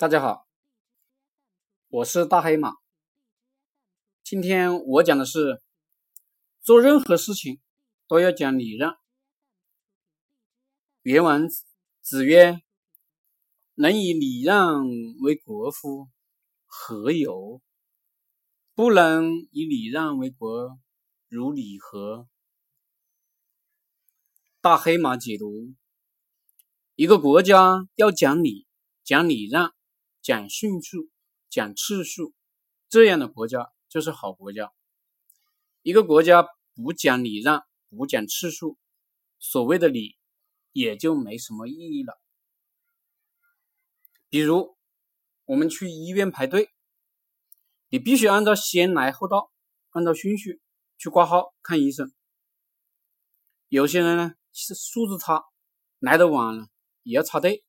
大家好，我是大黑马。今天我讲的是，做任何事情都要讲礼让。原文子曰：“能以礼让为国乎？何有？不能以礼让为国，如礼何？”大黑马解读：一个国家要讲礼，讲礼让。讲迅速，讲次数，这样的国家就是好国家。一个国家不讲礼让，不讲次数，所谓的礼也就没什么意义了。比如我们去医院排队，你必须按照先来后到，按照顺序去挂号看医生。有些人呢是素质差，来的晚了也要插队，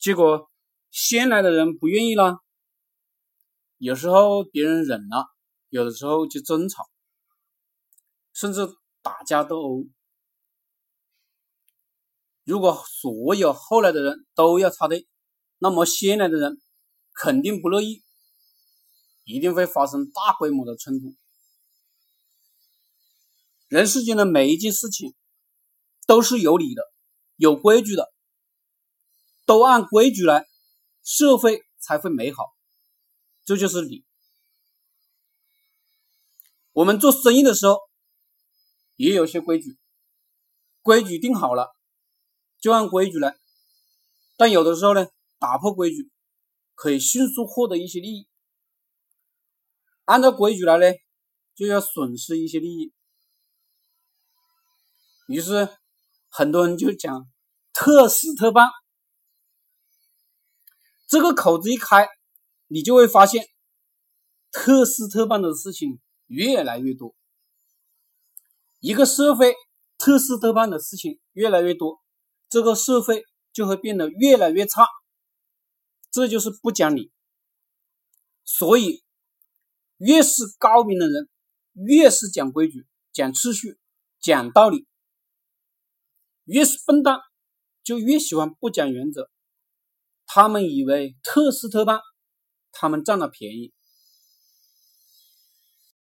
结果。先来的人不愿意了，有时候别人忍了，有的时候就争吵，甚至打架斗殴。如果所有后来的人都要插队，那么先来的人肯定不乐意，一定会发生大规模的冲突。人世间的每一件事情都是有理的，有规矩的，都按规矩来。社会才会美好，这就是理。我们做生意的时候也有些规矩，规矩定好了就按规矩来。但有的时候呢，打破规矩可以迅速获得一些利益，按照规矩来呢，就要损失一些利益。于是很多人就讲特事特办。这个口子一开，你就会发现特事特办的事情越来越多。一个社会特事特办的事情越来越多，这个社会就会变得越来越差。这就是不讲理。所以，越是高明的人，越是讲规矩、讲秩序、讲道理；越是笨蛋，就越喜欢不讲原则。他们以为特斯特办，他们占了便宜，